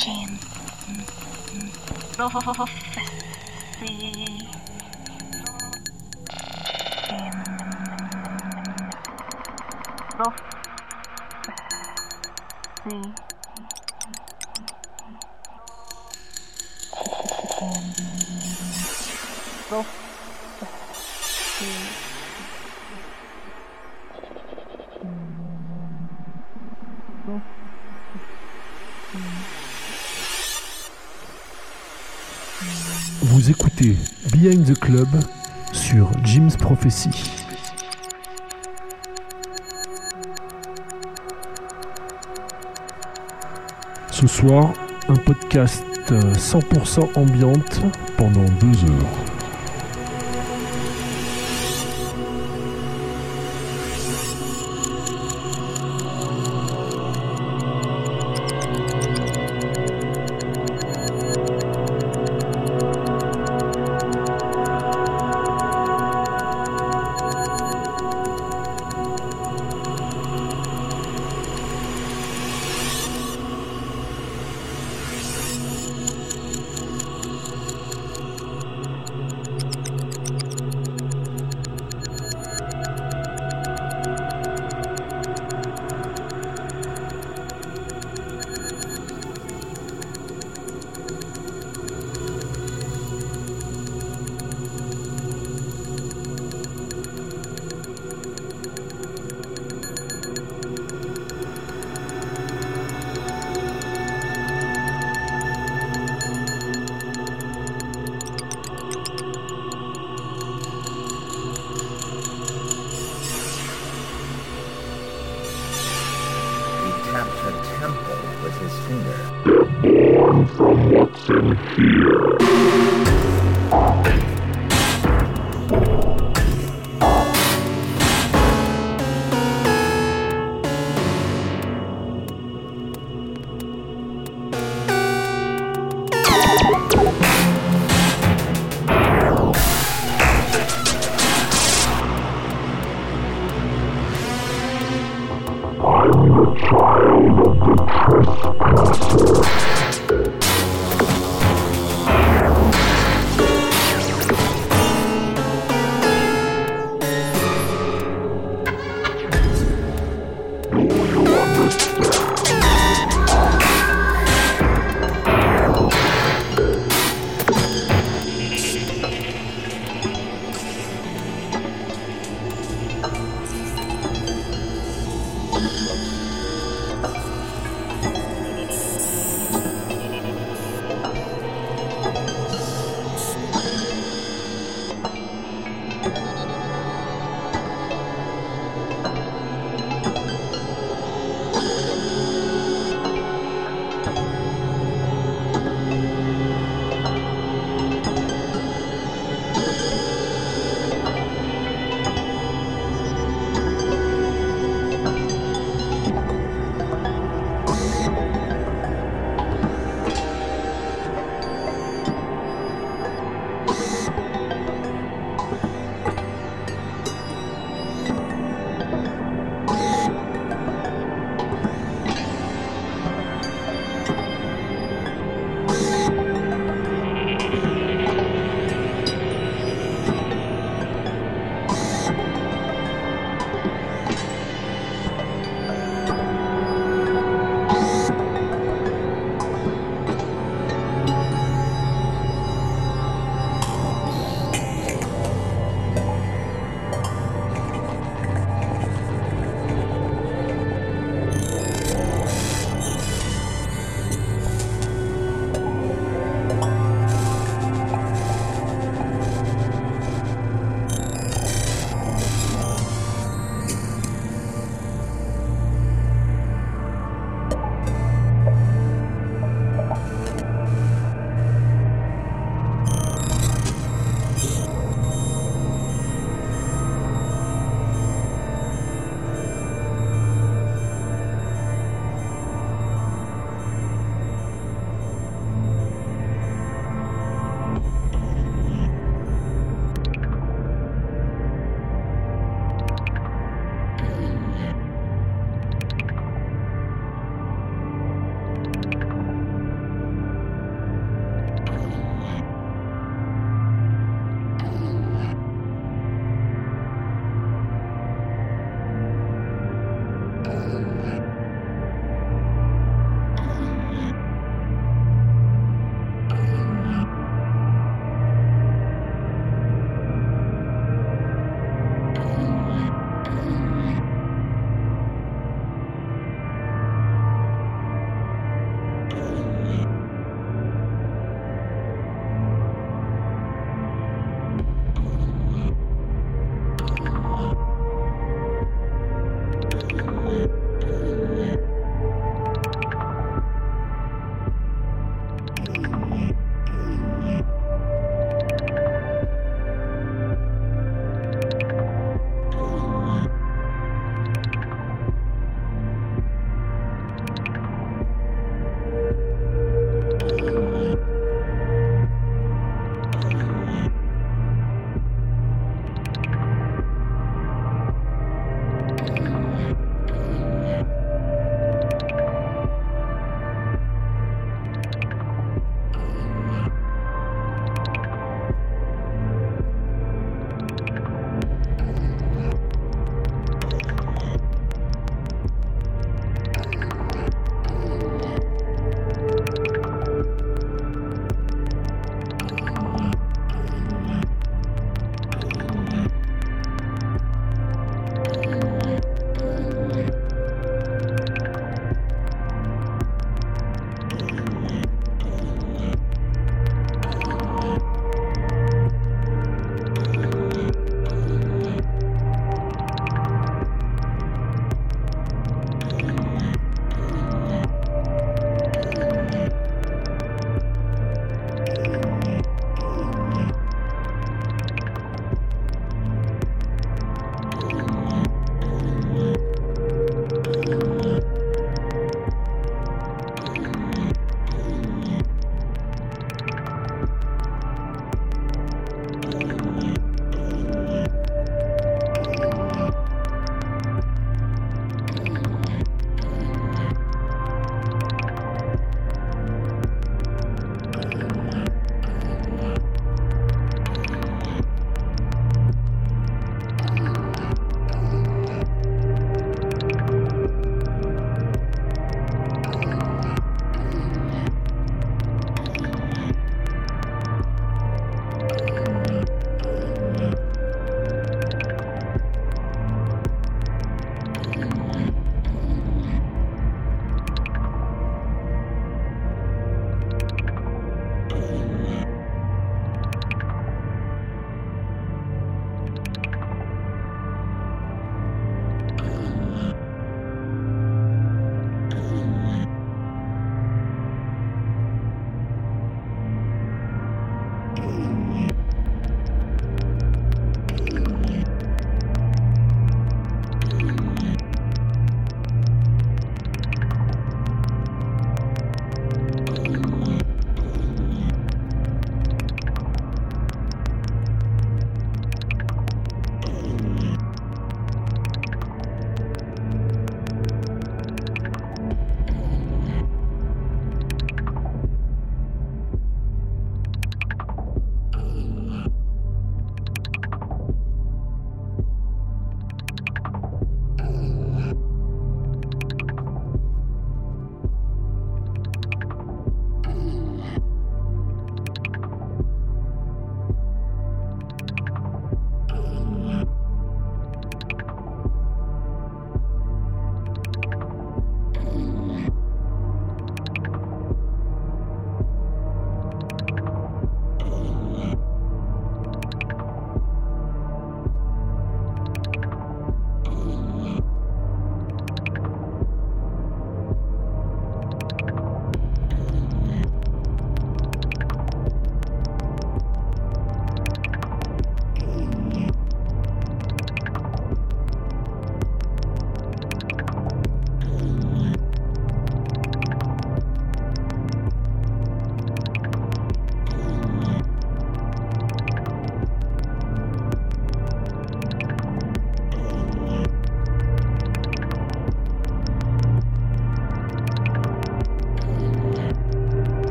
Jim. Prophecy. Ce soir, un podcast euh, 100% ambiante pendant deux heures.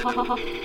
好好，好好。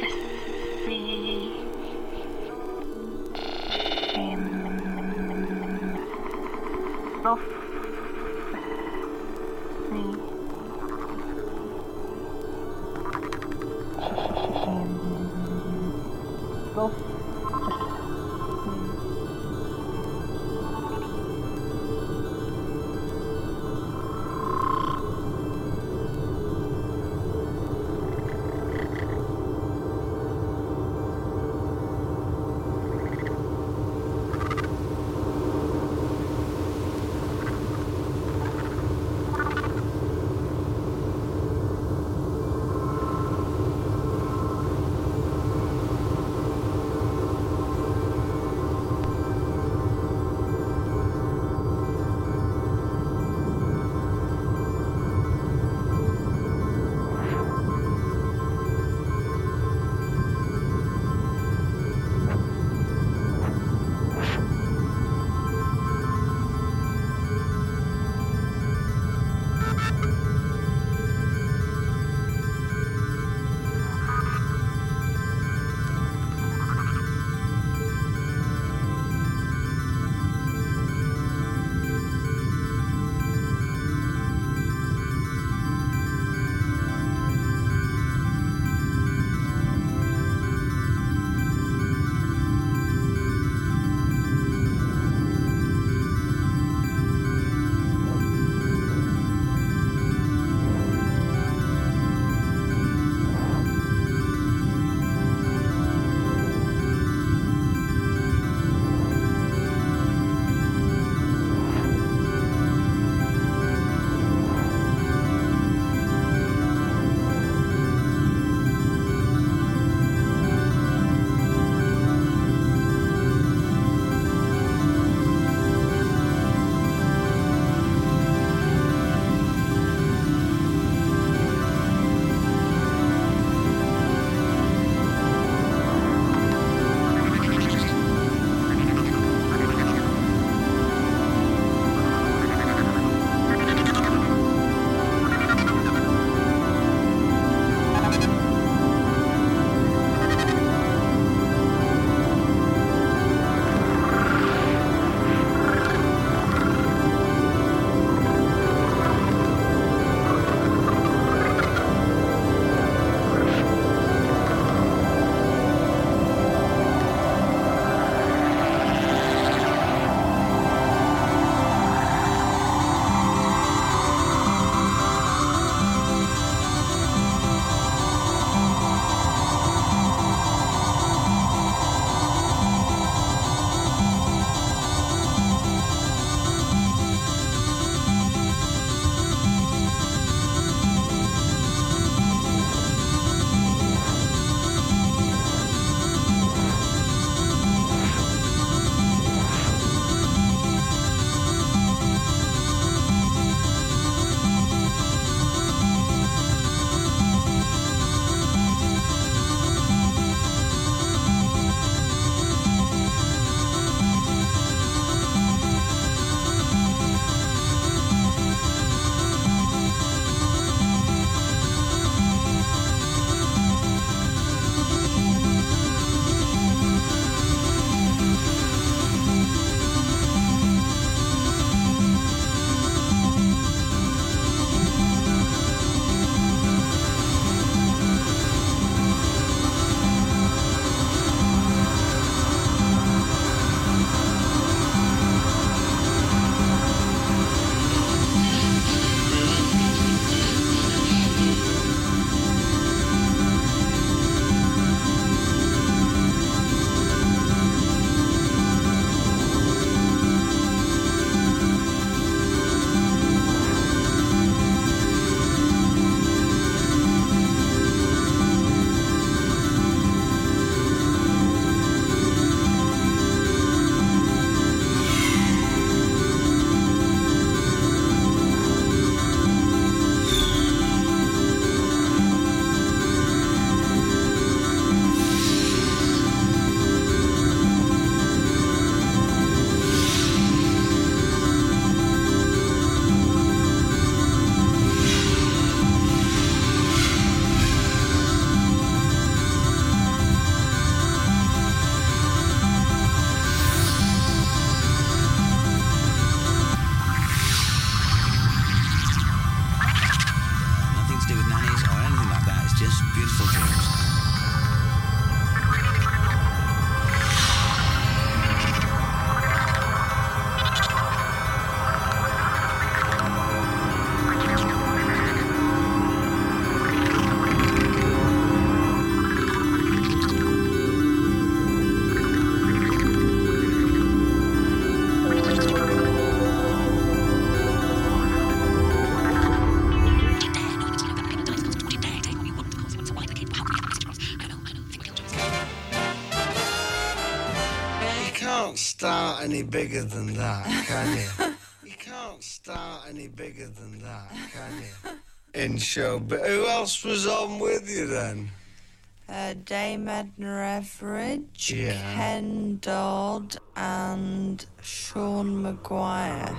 start any bigger than that, can you? you can't start any bigger than that, can you? In show, but who else was on with you then? Uh, Dame Edna Everage, yeah. Ken Dodd, and Sean Maguire.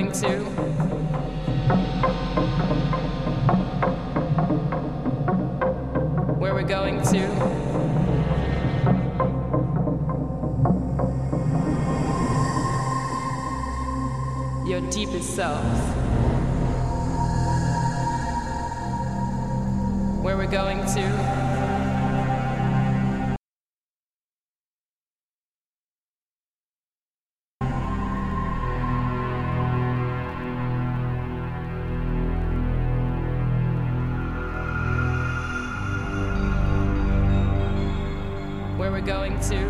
going to. Where we're going to. Your deepest self. Where we're going to. to.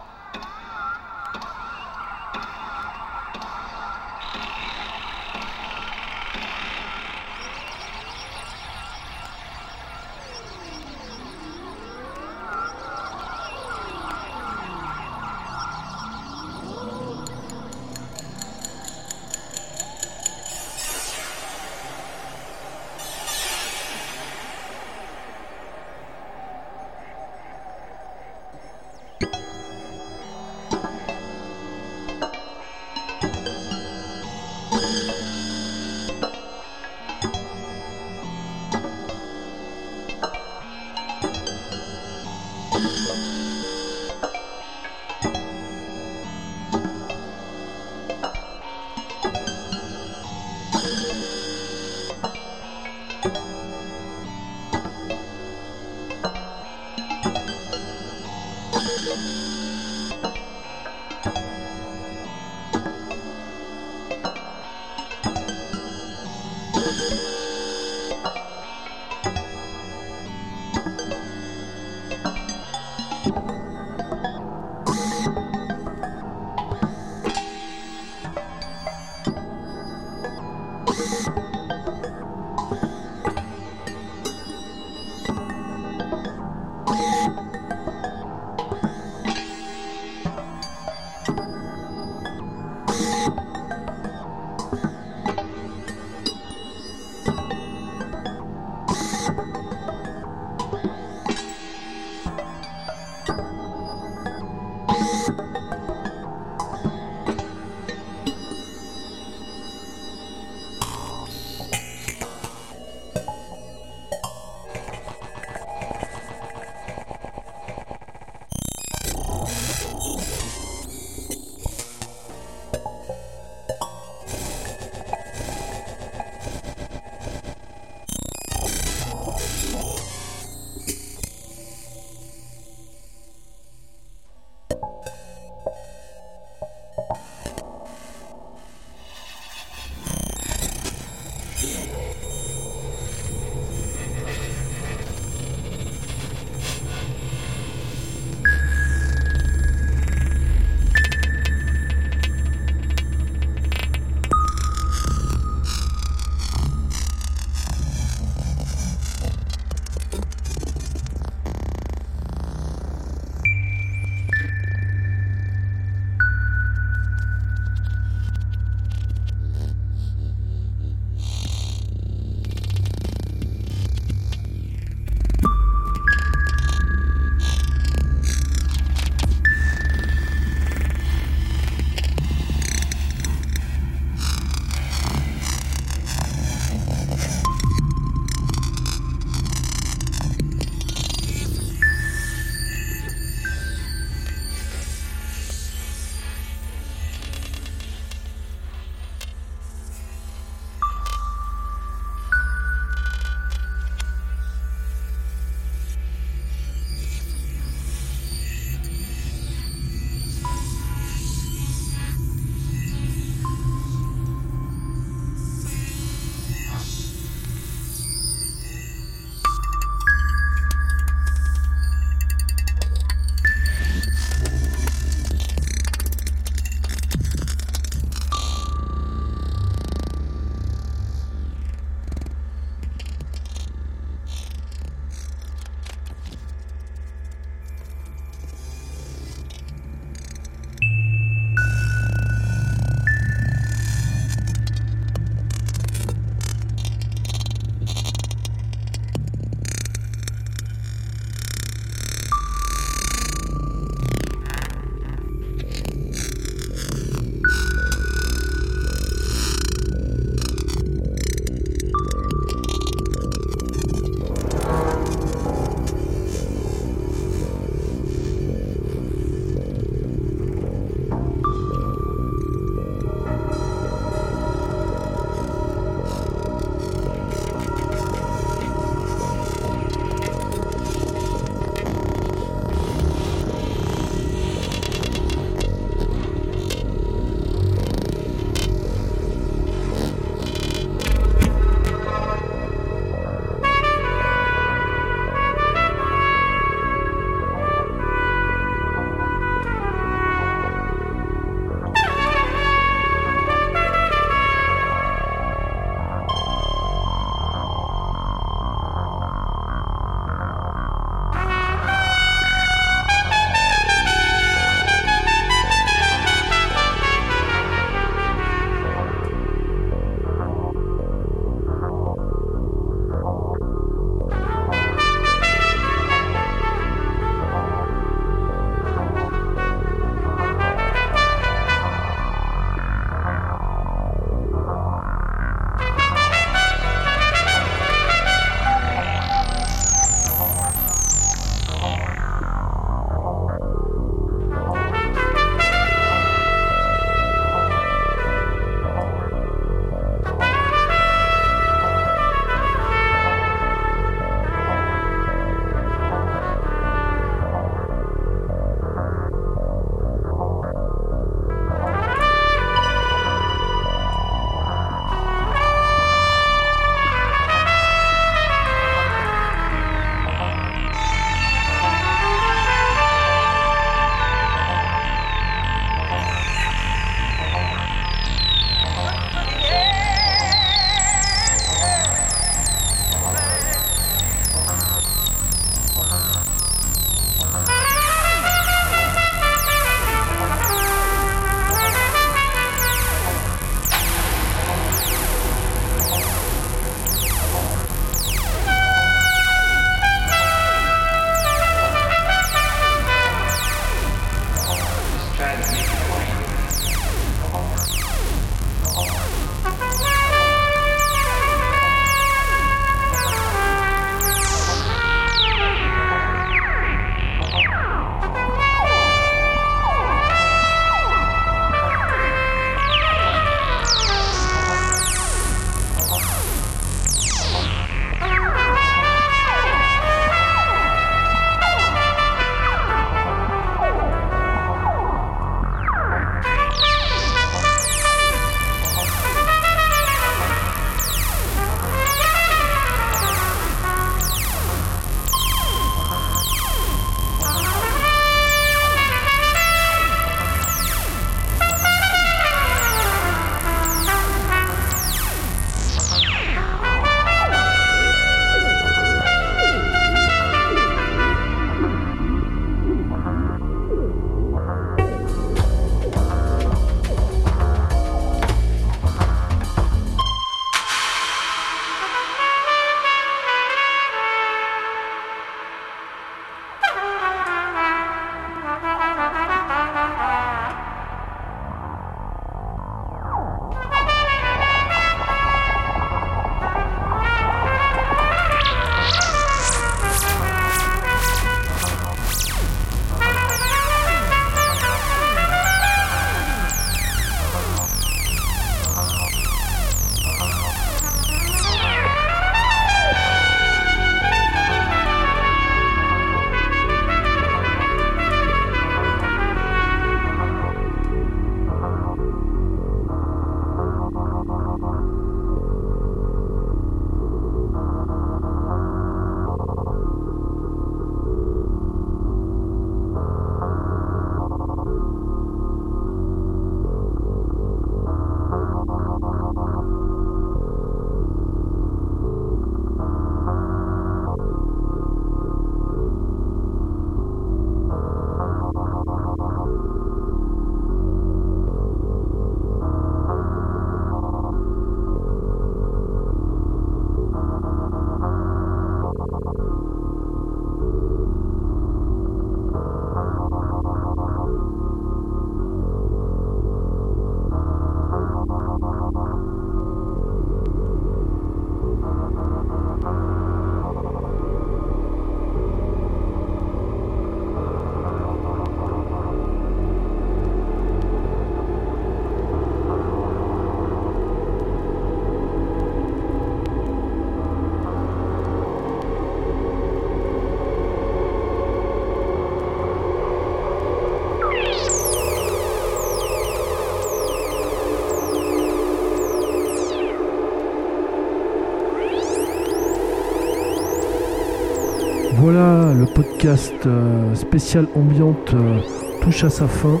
podcast euh, spécial ambiante euh, touche à sa fin.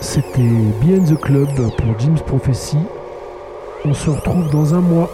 C'était Behind the Club pour Jim's Prophecy. On se retrouve dans un mois.